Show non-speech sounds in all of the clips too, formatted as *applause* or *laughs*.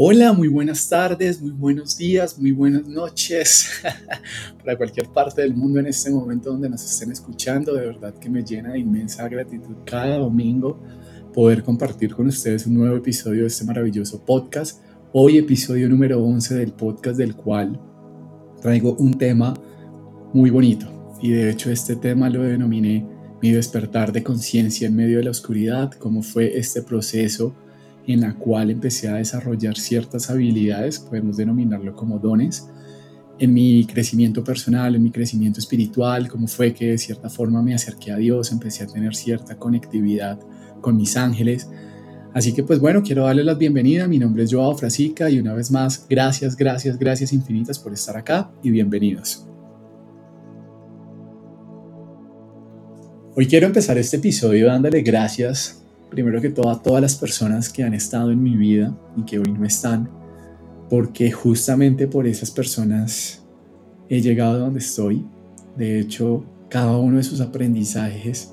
Hola, muy buenas tardes, muy buenos días, muy buenas noches *laughs* para cualquier parte del mundo en este momento donde nos estén escuchando. De verdad que me llena de inmensa gratitud cada domingo poder compartir con ustedes un nuevo episodio de este maravilloso podcast. Hoy episodio número 11 del podcast del cual traigo un tema muy bonito y de hecho este tema lo denominé mi despertar de conciencia en medio de la oscuridad, cómo fue este proceso en la cual empecé a desarrollar ciertas habilidades, podemos denominarlo como dones, en mi crecimiento personal, en mi crecimiento espiritual, cómo fue que de cierta forma me acerqué a Dios, empecé a tener cierta conectividad con mis ángeles. Así que pues bueno, quiero darles la bienvenida, mi nombre es Joao Frasica y una vez más, gracias, gracias, gracias infinitas por estar acá y bienvenidos. Hoy quiero empezar este episodio dándole gracias primero que todo a todas las personas que han estado en mi vida y que hoy no están, porque justamente por esas personas he llegado donde estoy. De hecho, cada uno de sus aprendizajes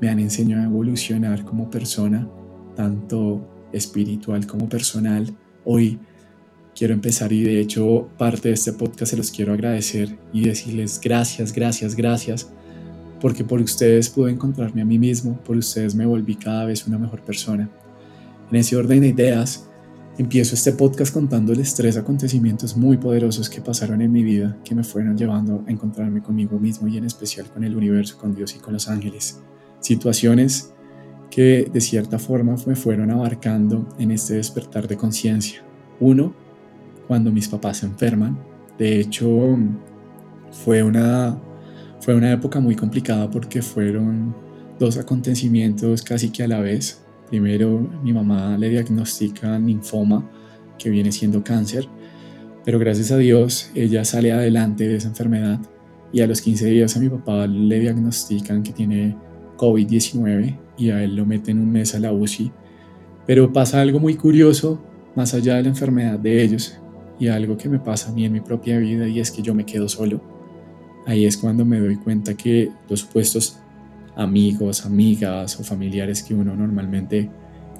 me han enseñado a evolucionar como persona, tanto espiritual como personal. Hoy quiero empezar y de hecho parte de este podcast se los quiero agradecer y decirles gracias, gracias, gracias porque por ustedes pude encontrarme a mí mismo, por ustedes me volví cada vez una mejor persona. En ese orden de ideas, empiezo este podcast contándoles tres acontecimientos muy poderosos que pasaron en mi vida, que me fueron llevando a encontrarme conmigo mismo y en especial con el universo, con Dios y con los ángeles. Situaciones que de cierta forma me fueron abarcando en este despertar de conciencia. Uno, cuando mis papás se enferman. De hecho, fue una fue una época muy complicada porque fueron dos acontecimientos casi que a la vez. Primero, mi mamá le diagnostican linfoma, que viene siendo cáncer, pero gracias a Dios ella sale adelante de esa enfermedad y a los 15 días a mi papá le diagnostican que tiene COVID-19 y a él lo meten un mes a la UCI. Pero pasa algo muy curioso más allá de la enfermedad de ellos y algo que me pasa a mí en mi propia vida y es que yo me quedo solo ahí es cuando me doy cuenta que los supuestos amigos, amigas o familiares que uno normalmente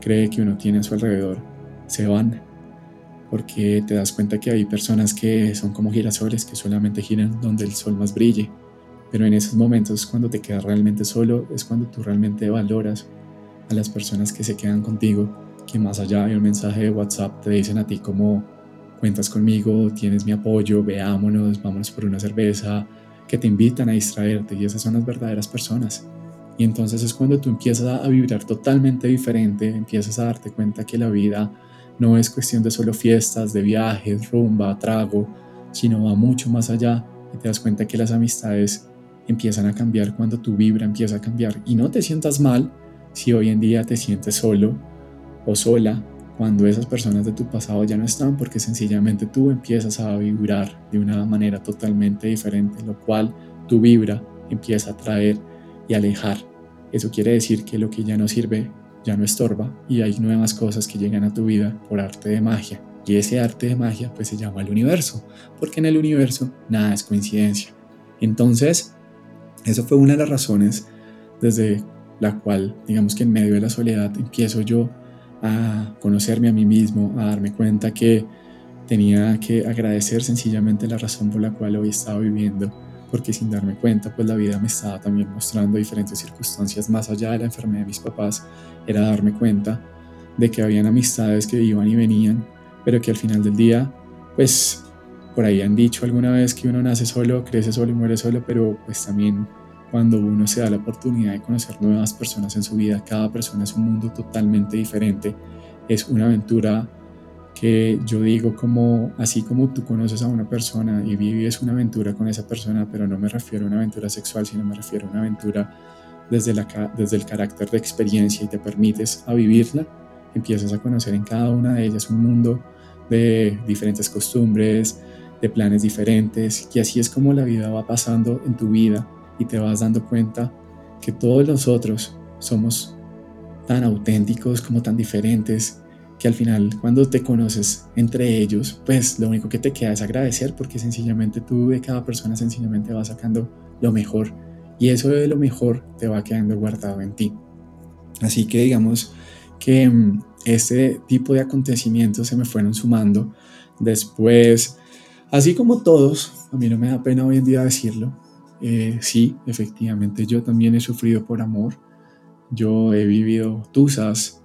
cree que uno tiene a su alrededor se van porque te das cuenta que hay personas que son como girasoles que solamente giran donde el sol más brille. Pero en esos momentos cuando te quedas realmente solo es cuando tú realmente valoras a las personas que se quedan contigo, que más allá de un mensaje de WhatsApp te dicen a ti como cuentas conmigo, tienes mi apoyo, veámonos, vámonos por una cerveza, que te invitan a distraerte y esas son las verdaderas personas. Y entonces es cuando tú empiezas a vibrar totalmente diferente, empiezas a darte cuenta que la vida no es cuestión de solo fiestas, de viajes, rumba, trago, sino va mucho más allá y te das cuenta que las amistades empiezan a cambiar cuando tu vibra empieza a cambiar. Y no te sientas mal si hoy en día te sientes solo o sola cuando esas personas de tu pasado ya no están, porque sencillamente tú empiezas a vibrar de una manera totalmente diferente, lo cual tu vibra empieza a traer y alejar. Eso quiere decir que lo que ya no sirve ya no estorba y hay nuevas cosas que llegan a tu vida por arte de magia. Y ese arte de magia pues se llama el universo, porque en el universo nada es coincidencia. Entonces, eso fue una de las razones desde la cual, digamos que en medio de la soledad, empiezo yo a conocerme a mí mismo, a darme cuenta que tenía que agradecer sencillamente la razón por la cual hoy estaba viviendo, porque sin darme cuenta, pues la vida me estaba también mostrando diferentes circunstancias más allá de la enfermedad de mis papás, era darme cuenta de que habían amistades que iban y venían, pero que al final del día, pues por ahí han dicho alguna vez que uno nace solo, crece solo y muere solo, pero pues también cuando uno se da la oportunidad de conocer nuevas personas en su vida, cada persona es un mundo totalmente diferente, es una aventura que yo digo como así como tú conoces a una persona y vives una aventura con esa persona, pero no me refiero a una aventura sexual, sino me refiero a una aventura desde, la, desde el carácter de experiencia y te permites a vivirla, empiezas a conocer en cada una de ellas un mundo de diferentes costumbres, de planes diferentes, y así es como la vida va pasando en tu vida y te vas dando cuenta que todos nosotros somos tan auténticos como tan diferentes que al final cuando te conoces entre ellos, pues lo único que te queda es agradecer porque sencillamente tú de cada persona sencillamente vas sacando lo mejor y eso de lo mejor te va quedando guardado en ti. Así que digamos que mm, este tipo de acontecimientos se me fueron sumando. Después, así como todos, a mí no me da pena hoy en día decirlo, eh, sí, efectivamente, yo también he sufrido por amor. Yo he vivido tusas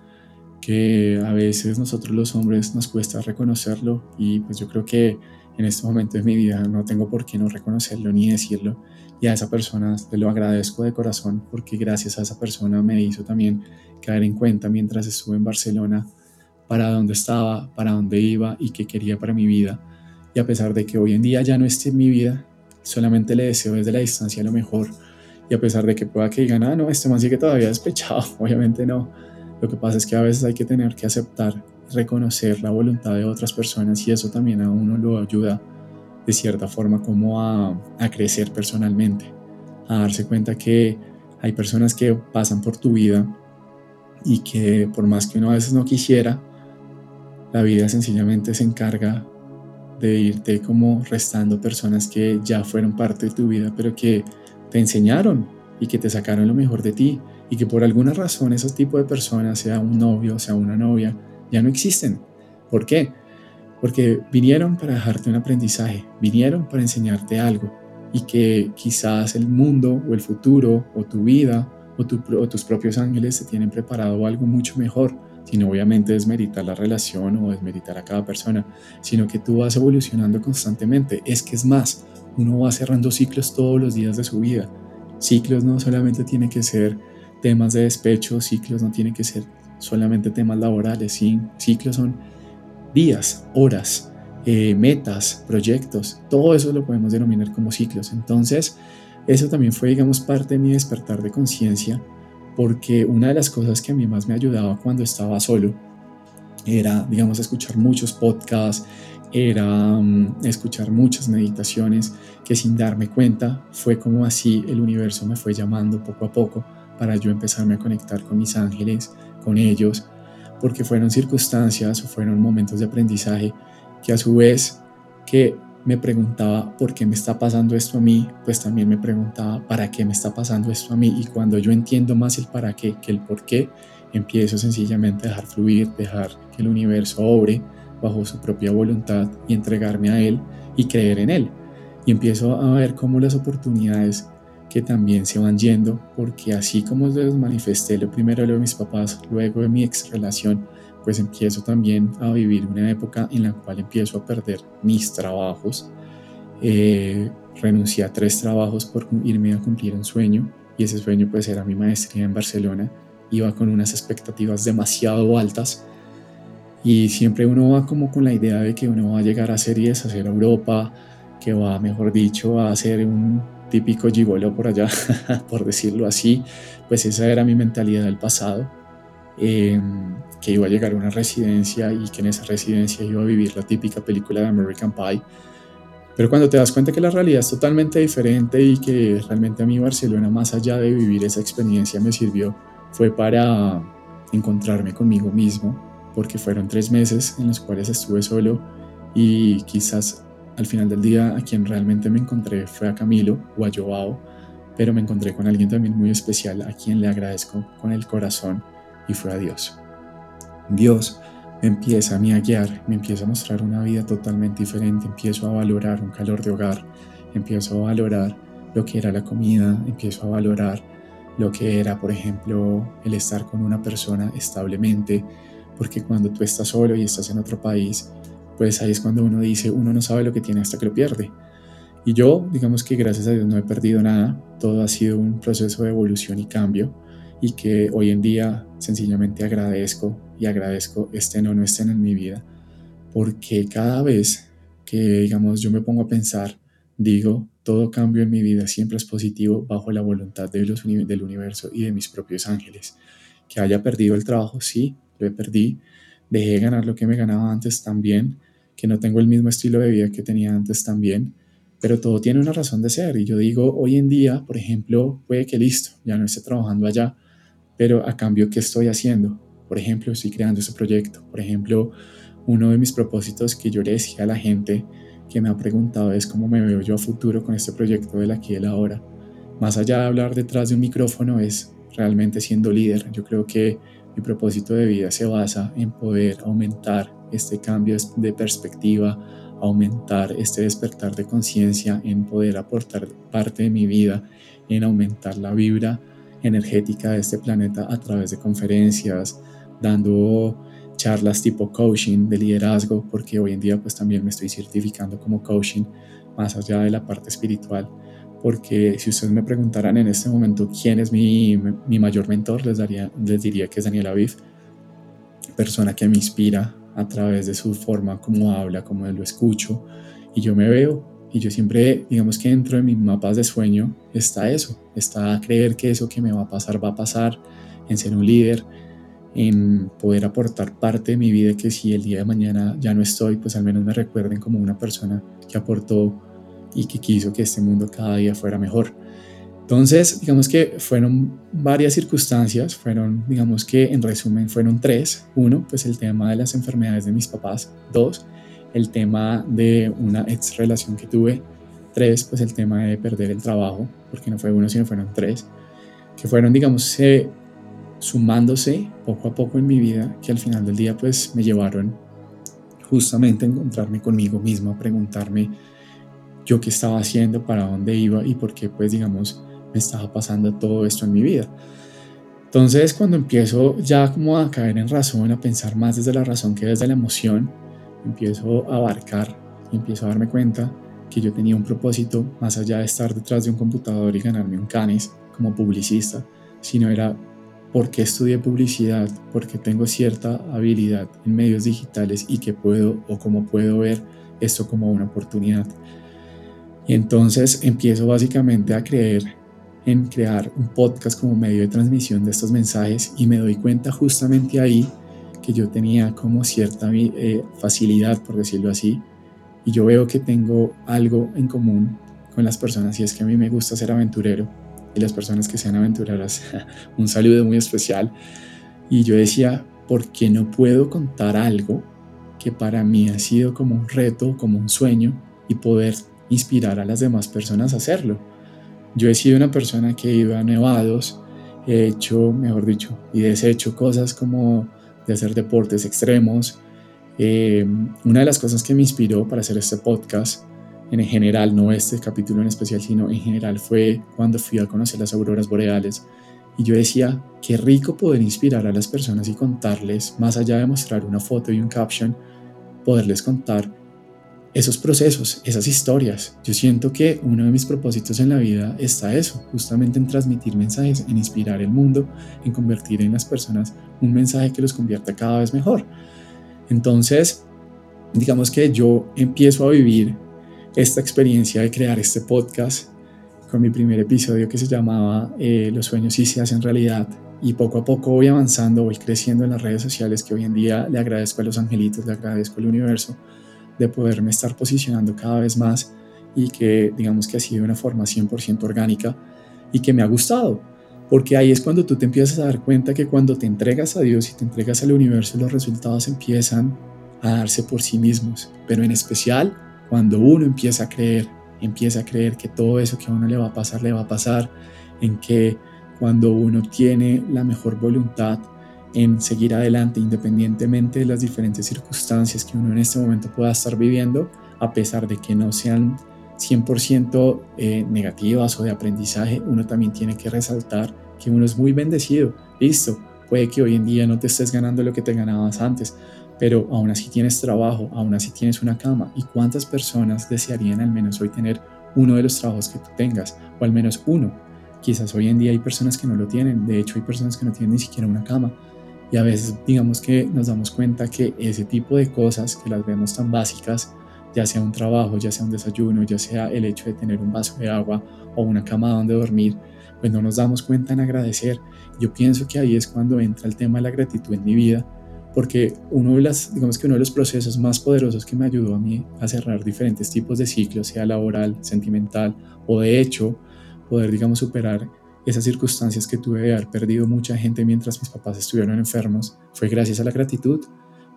que a veces nosotros los hombres nos cuesta reconocerlo y pues yo creo que en este momento de mi vida no tengo por qué no reconocerlo ni decirlo y a esa persona te lo agradezco de corazón porque gracias a esa persona me hizo también caer en cuenta mientras estuve en Barcelona para dónde estaba, para dónde iba y qué quería para mi vida. Y a pesar de que hoy en día ya no esté en mi vida, solamente le deseo desde la distancia lo mejor. Y a pesar de que pueda que digan, ah, no, este man sigue todavía despechado, *laughs* obviamente no. Lo que pasa es que a veces hay que tener que aceptar, reconocer la voluntad de otras personas y eso también a uno lo ayuda de cierta forma como a, a crecer personalmente, a darse cuenta que hay personas que pasan por tu vida y que por más que uno a veces no quisiera, la vida sencillamente se encarga de irte como restando personas que ya fueron parte de tu vida, pero que te enseñaron y que te sacaron lo mejor de ti y que por alguna razón esos tipos de personas, sea un novio, sea una novia, ya no existen. ¿Por qué? Porque vinieron para dejarte un aprendizaje, vinieron para enseñarte algo y que quizás el mundo o el futuro o tu vida o, tus propios ángeles te tienen preparado algo mucho mejor, sino obviamente desmeritar la relación o desmeritar a cada persona, sino que tú vas evolucionando constantemente. Es que es más, uno va cerrando ciclos todos los días de su vida. Ciclos no solamente tiene que ser temas de despecho, ciclos no tienen que ser solamente temas laborales, ¿sí? ciclos son días, horas, eh, metas, proyectos, todo eso lo podemos denominar como ciclos. Entonces, eso también fue, digamos, parte de mi despertar de conciencia, porque una de las cosas que a mí más me ayudaba cuando estaba solo era, digamos, escuchar muchos podcasts, era mm, escuchar muchas meditaciones, que sin darme cuenta fue como así el universo me fue llamando poco a poco para yo empezarme a conectar con mis ángeles, con ellos, porque fueron circunstancias o fueron momentos de aprendizaje que a su vez que me preguntaba por qué me está pasando esto a mí, pues también me preguntaba para qué me está pasando esto a mí y cuando yo entiendo más el para qué que el por qué, empiezo sencillamente a dejar fluir, dejar que el universo obre bajo su propia voluntad y entregarme a él y creer en él. Y empiezo a ver cómo las oportunidades que también se van yendo, porque así como les manifesté lo primero de mis papás, luego de mi ex relación, pues empiezo también a vivir una época en la cual empiezo a perder mis trabajos. Eh, renuncié a tres trabajos por irme a cumplir un sueño y ese sueño pues era mi maestría en Barcelona. Iba con unas expectativas demasiado altas y siempre uno va como con la idea de que uno va a llegar a hacer y deshacer Europa, que va, mejor dicho, a hacer un típico gigolo por allá, *laughs* por decirlo así, pues esa era mi mentalidad del pasado, em, que iba a llegar a una residencia y que en esa residencia iba a vivir la típica película de American Pie. Pero cuando te das cuenta que la realidad es totalmente diferente y que realmente a mí Barcelona, más allá de vivir esa experiencia, me sirvió, fue para encontrarme conmigo mismo, porque fueron tres meses en los cuales estuve solo y quizás al final del día a quien realmente me encontré fue a Camilo o a Joao, pero me encontré con alguien también muy especial a quien le agradezco con el corazón y fue a Dios. Dios me empieza a mí a guiar, me empieza a mostrar una vida totalmente diferente, empiezo a valorar un calor de hogar, empiezo a valorar lo que era la comida, empiezo a valorar lo que era, por ejemplo, el estar con una persona establemente, porque cuando tú estás solo y estás en otro país, pues ahí es cuando uno dice, uno no sabe lo que tiene hasta que lo pierde. Y yo, digamos que gracias a Dios no he perdido nada, todo ha sido un proceso de evolución y cambio y que hoy en día sencillamente agradezco y agradezco estén o no estén en mi vida, porque cada vez que, digamos, yo me pongo a pensar, digo, todo cambio en mi vida siempre es positivo bajo la voluntad de los, del universo y de mis propios ángeles. Que haya perdido el trabajo, sí, lo perdido, dejé de ganar lo que me ganaba antes también, que no tengo el mismo estilo de vida que tenía antes también, pero todo tiene una razón de ser. Y yo digo, hoy en día, por ejemplo, puede que listo, ya no esté trabajando allá, pero a cambio, ¿qué estoy haciendo? Por ejemplo, estoy creando ese proyecto. Por ejemplo, uno de mis propósitos que yo le decía a la gente que me ha preguntado es cómo me veo yo a futuro con este proyecto del aquí y el ahora. Más allá de hablar detrás de un micrófono es realmente siendo líder. Yo creo que mi propósito de vida se basa en poder aumentar este cambio de perspectiva, aumentar este despertar de conciencia, en poder aportar parte de mi vida, en aumentar la vibra energética de este planeta a través de conferencias, dando charlas tipo coaching de liderazgo, porque hoy en día pues también me estoy certificando como coaching más allá de la parte espiritual, porque si ustedes me preguntaran en este momento quién es mi, mi mayor mentor, les, daría, les diría que es Daniel Aviv, persona que me inspira a través de su forma como habla, como lo escucho, y yo me veo y yo siempre, digamos que dentro de mis mapas de sueño está eso, está creer que eso que me va a pasar va a pasar, en ser un líder, en poder aportar parte de mi vida, que si el día de mañana ya no estoy, pues al menos me recuerden como una persona que aportó y que quiso que este mundo cada día fuera mejor. Entonces, digamos que fueron varias circunstancias, fueron, digamos que en resumen, fueron tres. Uno, pues el tema de las enfermedades de mis papás. Dos, el tema de una ex relación que tuve. Tres, pues el tema de perder el trabajo, porque no fue uno, sino fueron tres, que fueron, digamos, eh, sumándose poco a poco en mi vida, que al final del día, pues me llevaron justamente a encontrarme conmigo mismo, a preguntarme yo qué estaba haciendo, para dónde iba y por qué, pues, digamos, me estaba pasando todo esto en mi vida. Entonces, cuando empiezo ya como a caer en razón, a pensar más desde la razón que desde la emoción, empiezo a abarcar y empiezo a darme cuenta que yo tenía un propósito más allá de estar detrás de un computador y ganarme un canis como publicista, sino era por qué estudié publicidad, porque tengo cierta habilidad en medios digitales y que puedo o cómo puedo ver esto como una oportunidad. Y entonces empiezo básicamente a creer en crear un podcast como medio de transmisión de estos mensajes y me doy cuenta justamente ahí que yo tenía como cierta eh, facilidad, por decirlo así, y yo veo que tengo algo en común con las personas y es que a mí me gusta ser aventurero y las personas que sean aventureras, *laughs* un saludo muy especial. Y yo decía, ¿por qué no puedo contar algo que para mí ha sido como un reto, como un sueño y poder inspirar a las demás personas a hacerlo? Yo he sido una persona que he ido a nevados, he hecho, mejor dicho, y deshecho cosas como de hacer deportes extremos. Eh, una de las cosas que me inspiró para hacer este podcast, en general, no este capítulo en especial, sino en general, fue cuando fui a conocer las auroras boreales. Y yo decía, qué rico poder inspirar a las personas y contarles, más allá de mostrar una foto y un caption, poderles contar esos procesos, esas historias. Yo siento que uno de mis propósitos en la vida está eso, justamente en transmitir mensajes, en inspirar el mundo, en convertir en las personas un mensaje que los convierta cada vez mejor. Entonces, digamos que yo empiezo a vivir esta experiencia de crear este podcast con mi primer episodio que se llamaba eh, Los sueños sí se hacen realidad. Y poco a poco voy avanzando, voy creciendo en las redes sociales que hoy en día le agradezco a los angelitos, le agradezco al universo de poderme estar posicionando cada vez más y que digamos que ha sido una forma 100% orgánica y que me ha gustado. Porque ahí es cuando tú te empiezas a dar cuenta que cuando te entregas a Dios y te entregas al universo, los resultados empiezan a darse por sí mismos. Pero en especial cuando uno empieza a creer, empieza a creer que todo eso que a uno le va a pasar, le va a pasar, en que cuando uno tiene la mejor voluntad, en seguir adelante independientemente de las diferentes circunstancias que uno en este momento pueda estar viviendo, a pesar de que no sean 100% eh, negativas o de aprendizaje, uno también tiene que resaltar que uno es muy bendecido. Listo, puede que hoy en día no te estés ganando lo que te ganabas antes, pero aún así tienes trabajo, aún así tienes una cama. ¿Y cuántas personas desearían al menos hoy tener uno de los trabajos que tú tengas, o al menos uno? Quizás hoy en día hay personas que no lo tienen, de hecho hay personas que no tienen ni siquiera una cama, y a veces digamos que nos damos cuenta que ese tipo de cosas que las vemos tan básicas, ya sea un trabajo, ya sea un desayuno, ya sea el hecho de tener un vaso de agua o una cama donde dormir, pues no nos damos cuenta en agradecer. Yo pienso que ahí es cuando entra el tema de la gratitud en mi vida, porque uno de las, digamos que uno de los procesos más poderosos que me ayudó a mí a cerrar diferentes tipos de ciclos, sea laboral, sentimental o de hecho, poder, digamos, superar esas circunstancias que tuve de haber perdido mucha gente mientras mis papás estuvieron enfermos fue gracias a la gratitud,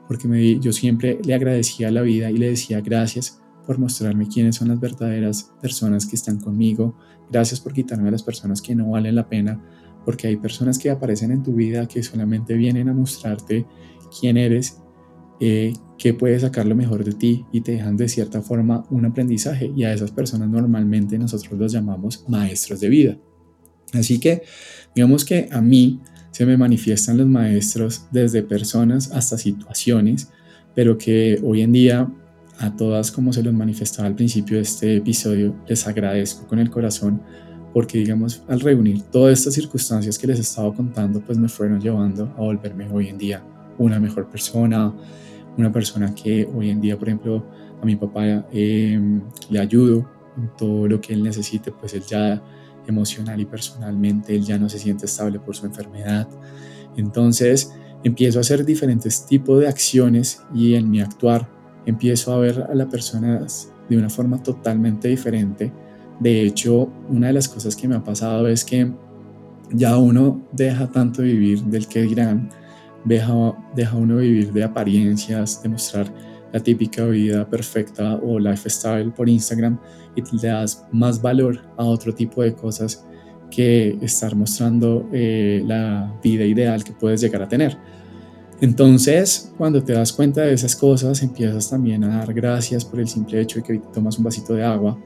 porque me, yo siempre le agradecía la vida y le decía gracias por mostrarme quiénes son las verdaderas personas que están conmigo, gracias por quitarme a las personas que no valen la pena, porque hay personas que aparecen en tu vida que solamente vienen a mostrarte quién eres, eh, qué puedes sacar lo mejor de ti y te dejan de cierta forma un aprendizaje y a esas personas normalmente nosotros los llamamos maestros de vida. Así que digamos que a mí se me manifiestan los maestros desde personas hasta situaciones, pero que hoy en día a todas, como se los manifestaba al principio de este episodio, les agradezco con el corazón porque digamos al reunir todas estas circunstancias que les he estado contando, pues me fueron llevando a volverme hoy en día una mejor persona, una persona que hoy en día, por ejemplo, a mi papá em, le ayudo en todo lo que él necesite, pues él ya emocional y personalmente, él ya no se siente estable por su enfermedad. Entonces empiezo a hacer diferentes tipos de acciones y en mi actuar empiezo a ver a las personas de una forma totalmente diferente. De hecho, una de las cosas que me ha pasado es que ya uno deja tanto vivir del que dirán, deja, deja uno vivir de apariencias, de mostrar la típica vida perfecta o lifestyle por Instagram y le das más valor a otro tipo de cosas que estar mostrando eh, la vida ideal que puedes llegar a tener. Entonces, cuando te das cuenta de esas cosas, empiezas también a dar gracias por el simple hecho de que tomas un vasito de agua.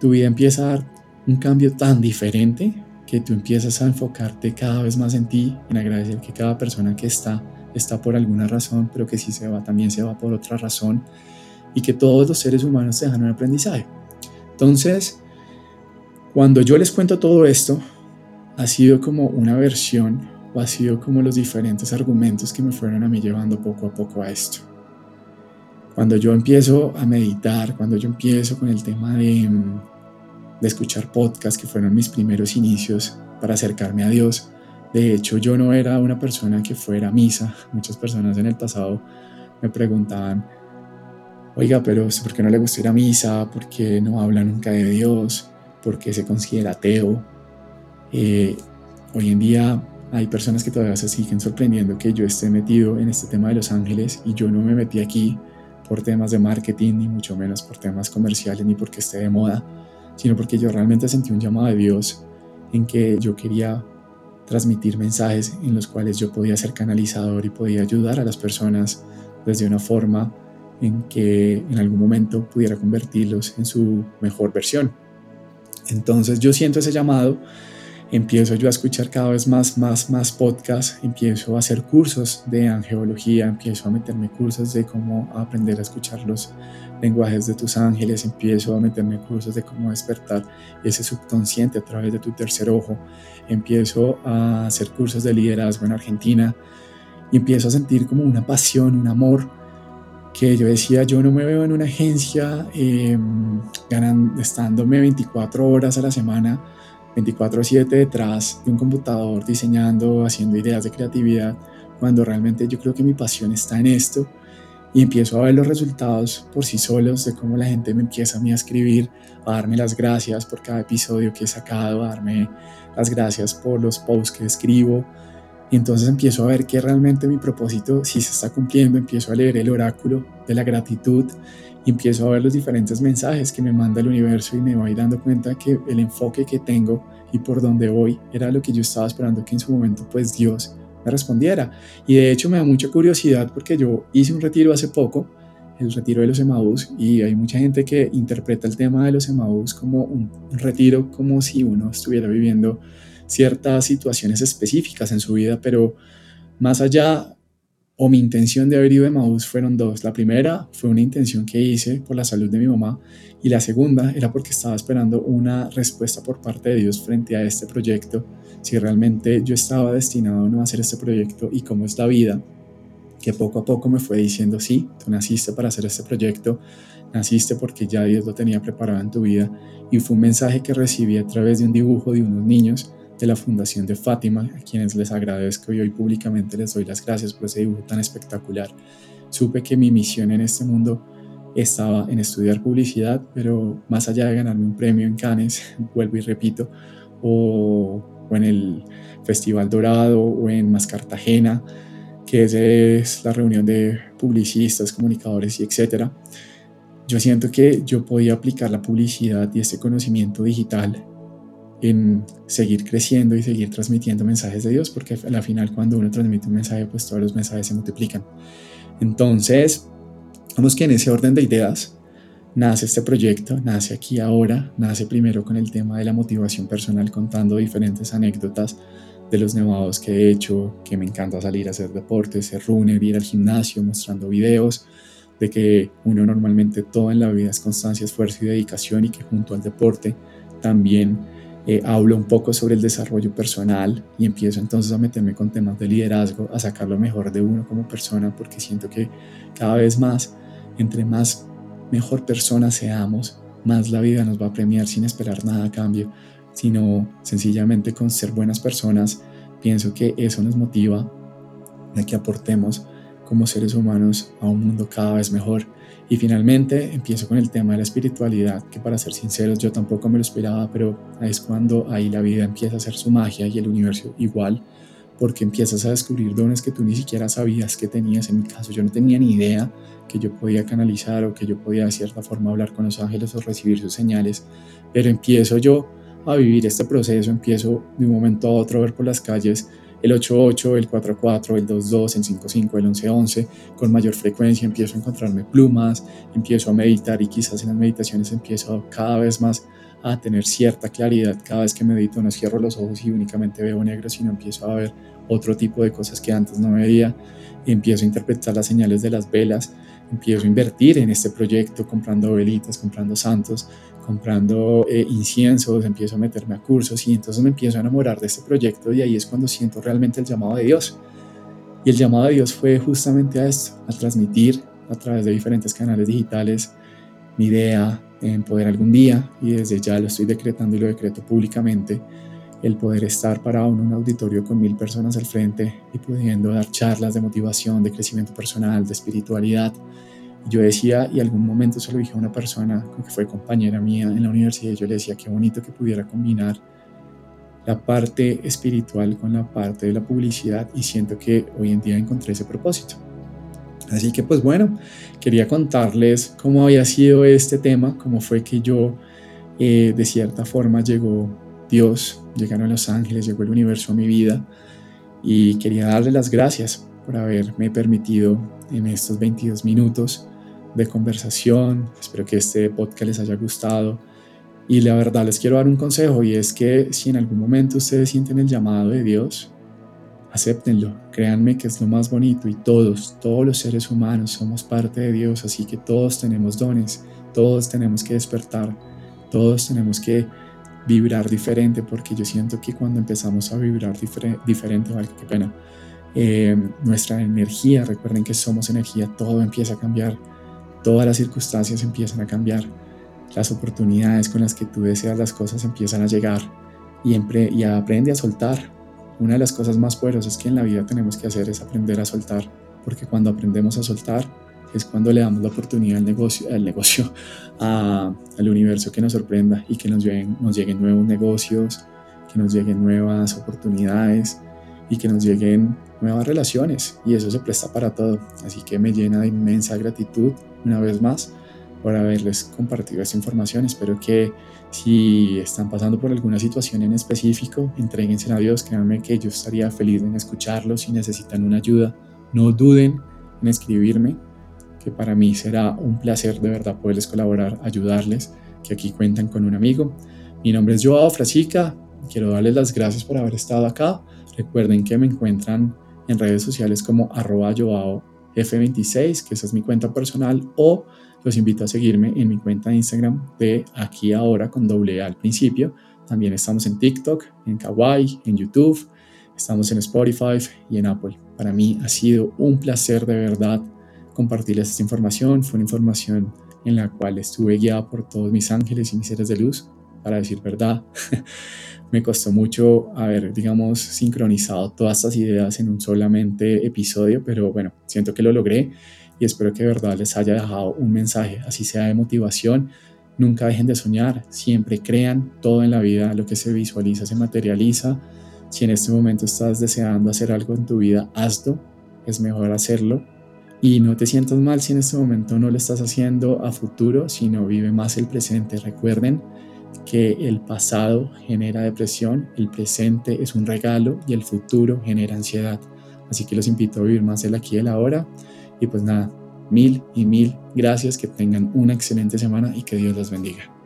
Tu vida empieza a dar un cambio tan diferente que tú empiezas a enfocarte cada vez más en ti, en agradecer que cada persona que está está por alguna razón, pero que si se va también se va por otra razón y que todos los seres humanos dejan un aprendizaje. Entonces, cuando yo les cuento todo esto, ha sido como una versión o ha sido como los diferentes argumentos que me fueron a mí llevando poco a poco a esto. Cuando yo empiezo a meditar, cuando yo empiezo con el tema de, de escuchar podcasts, que fueron mis primeros inicios para acercarme a Dios, de hecho, yo no era una persona que fuera a misa. Muchas personas en el pasado me preguntaban, oiga, pero ¿por qué no le gusta ir a misa? ¿Por qué no habla nunca de Dios? ¿Por qué se considera ateo? Eh, hoy en día hay personas que todavía se siguen sorprendiendo que yo esté metido en este tema de los ángeles y yo no me metí aquí por temas de marketing, ni mucho menos por temas comerciales, ni porque esté de moda, sino porque yo realmente sentí un llamado de Dios en que yo quería transmitir mensajes en los cuales yo podía ser canalizador y podía ayudar a las personas desde una forma en que en algún momento pudiera convertirlos en su mejor versión. Entonces yo siento ese llamado empiezo yo a escuchar cada vez más, más, más podcasts, empiezo a hacer cursos de angeología, empiezo a meterme cursos de cómo aprender a escuchar los lenguajes de tus ángeles, empiezo a meterme cursos de cómo despertar ese subconsciente a través de tu tercer ojo, empiezo a hacer cursos de liderazgo en Argentina y empiezo a sentir como una pasión, un amor que yo decía, yo no me veo en una agencia eh, ganando, estándome 24 horas a la semana 24/7 detrás de un computador diseñando, haciendo ideas de creatividad, cuando realmente yo creo que mi pasión está en esto y empiezo a ver los resultados por sí solos de cómo la gente me empieza a mí a escribir, a darme las gracias por cada episodio que he sacado, a darme las gracias por los posts que escribo. Y entonces empiezo a ver que realmente mi propósito sí se está cumpliendo, empiezo a leer el oráculo de la gratitud empiezo a ver los diferentes mensajes que me manda el universo y me voy dando cuenta que el enfoque que tengo y por donde voy era lo que yo estaba esperando que en su momento pues Dios me respondiera. Y de hecho me da mucha curiosidad porque yo hice un retiro hace poco, el retiro de los Emaús, y hay mucha gente que interpreta el tema de los Emaús como un retiro como si uno estuviera viviendo ciertas situaciones específicas en su vida, pero más allá o mi intención de haber ido a Maús fueron dos. La primera fue una intención que hice por la salud de mi mamá y la segunda era porque estaba esperando una respuesta por parte de Dios frente a este proyecto, si realmente yo estaba destinado o no a hacer este proyecto y cómo es la vida, que poco a poco me fue diciendo, sí, tú naciste para hacer este proyecto, naciste porque ya Dios lo tenía preparado en tu vida y fue un mensaje que recibí a través de un dibujo de unos niños de la Fundación de Fátima, a quienes les agradezco y hoy públicamente les doy las gracias por ese dibujo tan espectacular. Supe que mi misión en este mundo estaba en estudiar publicidad, pero más allá de ganarme un premio en Cannes, *laughs* vuelvo y repito, o, en el Festival Dorado o en Más Cartagena, que es la reunión de publicistas, comunicadores y etcétera. Yo siento que yo podía aplicar la publicidad y este conocimiento digital en seguir creciendo y seguir transmitiendo mensajes de Dios, porque al final cuando uno transmite un mensaje, pues todos los mensajes se multiplican. Entonces, vamos que en ese orden de ideas nace este proyecto, nace aquí ahora, nace primero con el tema de la motivación personal, contando diferentes anécdotas de los nevados que he hecho, que me encanta salir a hacer deporte, ser runner, ir al gimnasio, mostrando videos, de que uno normalmente todo en la vida es constancia, esfuerzo y dedicación y que junto al deporte también eh, hablo un poco sobre el desarrollo personal y empiezo entonces a meterme con temas de liderazgo, a sacar lo mejor de uno como persona, porque siento que cada vez más, entre más mejor persona seamos, más la vida nos va a premiar sin esperar nada a cambio, sino sencillamente con ser buenas personas. Pienso que eso nos motiva a que aportemos como seres humanos a un mundo cada vez mejor y finalmente empiezo con el tema de la espiritualidad, que para ser sinceros yo tampoco me lo esperaba, pero es cuando ahí la vida empieza a hacer su magia y el universo igual, porque empiezas a descubrir dones que tú ni siquiera sabías que tenías. En mi caso yo no tenía ni idea que yo podía canalizar o que yo podía de cierta forma hablar con los ángeles o recibir sus señales, pero empiezo yo a vivir este proceso, empiezo de un momento a otro a ver por las calles el 8-8, el 4-4, el 2-2, el 5-5, el 11-11, con mayor frecuencia empiezo a encontrarme plumas, empiezo a meditar y quizás en las meditaciones empiezo cada vez más a tener cierta claridad. Cada vez que medito no cierro los ojos y únicamente veo negro, sino empiezo a ver otro tipo de cosas que antes no veía. Empiezo a interpretar las señales de las velas, empiezo a invertir en este proyecto comprando velitas, comprando santos, comprando eh, inciensos, empiezo a meterme a cursos y entonces me empiezo a enamorar de este proyecto y ahí es cuando siento realmente el llamado de Dios. Y el llamado de Dios fue justamente a esto, a transmitir a través de diferentes canales digitales mi idea en poder algún día, y desde ya lo estoy decretando y lo decreto públicamente, el poder estar parado en un auditorio con mil personas al frente y pudiendo dar charlas de motivación, de crecimiento personal, de espiritualidad, yo decía, y algún momento se lo dije a una persona que fue compañera mía en la universidad, yo le decía, qué bonito que pudiera combinar la parte espiritual con la parte de la publicidad y siento que hoy en día encontré ese propósito. Así que pues bueno, quería contarles cómo había sido este tema, cómo fue que yo eh, de cierta forma llegó Dios, llegaron los ángeles, llegó el universo a mi vida y quería darle las gracias por haberme permitido en estos 22 minutos de conversación. Espero que este podcast les haya gustado. Y la verdad les quiero dar un consejo y es que si en algún momento ustedes sienten el llamado de Dios, acéptenlo. Créanme que es lo más bonito y todos, todos los seres humanos somos parte de Dios, así que todos tenemos dones, todos tenemos que despertar, todos tenemos que vibrar diferente porque yo siento que cuando empezamos a vibrar diferente, vale, qué pena, eh, nuestra energía, recuerden que somos energía, todo empieza a cambiar todas las circunstancias empiezan a cambiar, las oportunidades con las que tú deseas las cosas empiezan a llegar y, aprende a soltar. Una de las cosas más poderosas que en la vida tenemos que hacer es aprender a soltar, porque cuando aprendemos a soltar es cuando le damos la oportunidad al negocio, al, negocio *laughs* al universo que nos sorprenda y que nos lleguen, nos lleguen nuevos negocios, que nos lleguen nuevas oportunidades y que nos lleguen nuevas relaciones y eso se presta para todo. Así que me llena de inmensa gratitud una vez más por haberles compartido esta información. Espero que si están pasando por alguna situación en específico, entreguense a Dios. Créanme que yo estaría feliz en escucharlos. Si necesitan una ayuda, no duden en escribirme, que para mí será un placer de verdad poderles colaborar, ayudarles, que aquí cuentan con un amigo. Mi nombre es Joao Frasica. Quiero darles las gracias por haber estado acá. Recuerden que me encuentran en redes sociales como arroba F26, que esa es mi cuenta personal, o los invito a seguirme en mi cuenta de Instagram de aquí ahora con doble al principio. También estamos en TikTok, en Kawaii, en YouTube, estamos en Spotify y en Apple. Para mí ha sido un placer de verdad compartirles esta información. Fue una información en la cual estuve guiado por todos mis ángeles y mis seres de luz, para decir verdad. *laughs* me costó mucho haber, digamos, sincronizado todas estas ideas en un solamente episodio, pero bueno, siento que lo logré y espero que de verdad les haya dejado un mensaje, así sea de motivación. Nunca dejen de soñar, siempre crean todo en la vida, lo que se visualiza se materializa. Si en este momento estás deseando hacer algo en tu vida, hazlo, es mejor hacerlo. Y no te sientas mal si en este momento no lo estás haciendo a futuro, sino vive más el presente. Recuerden que el pasado genera depresión, el presente es un regalo y el futuro genera ansiedad. Así que los invito a vivir más el aquí y el ahora. Y pues nada, mil y mil gracias, que tengan una excelente semana y que Dios los bendiga.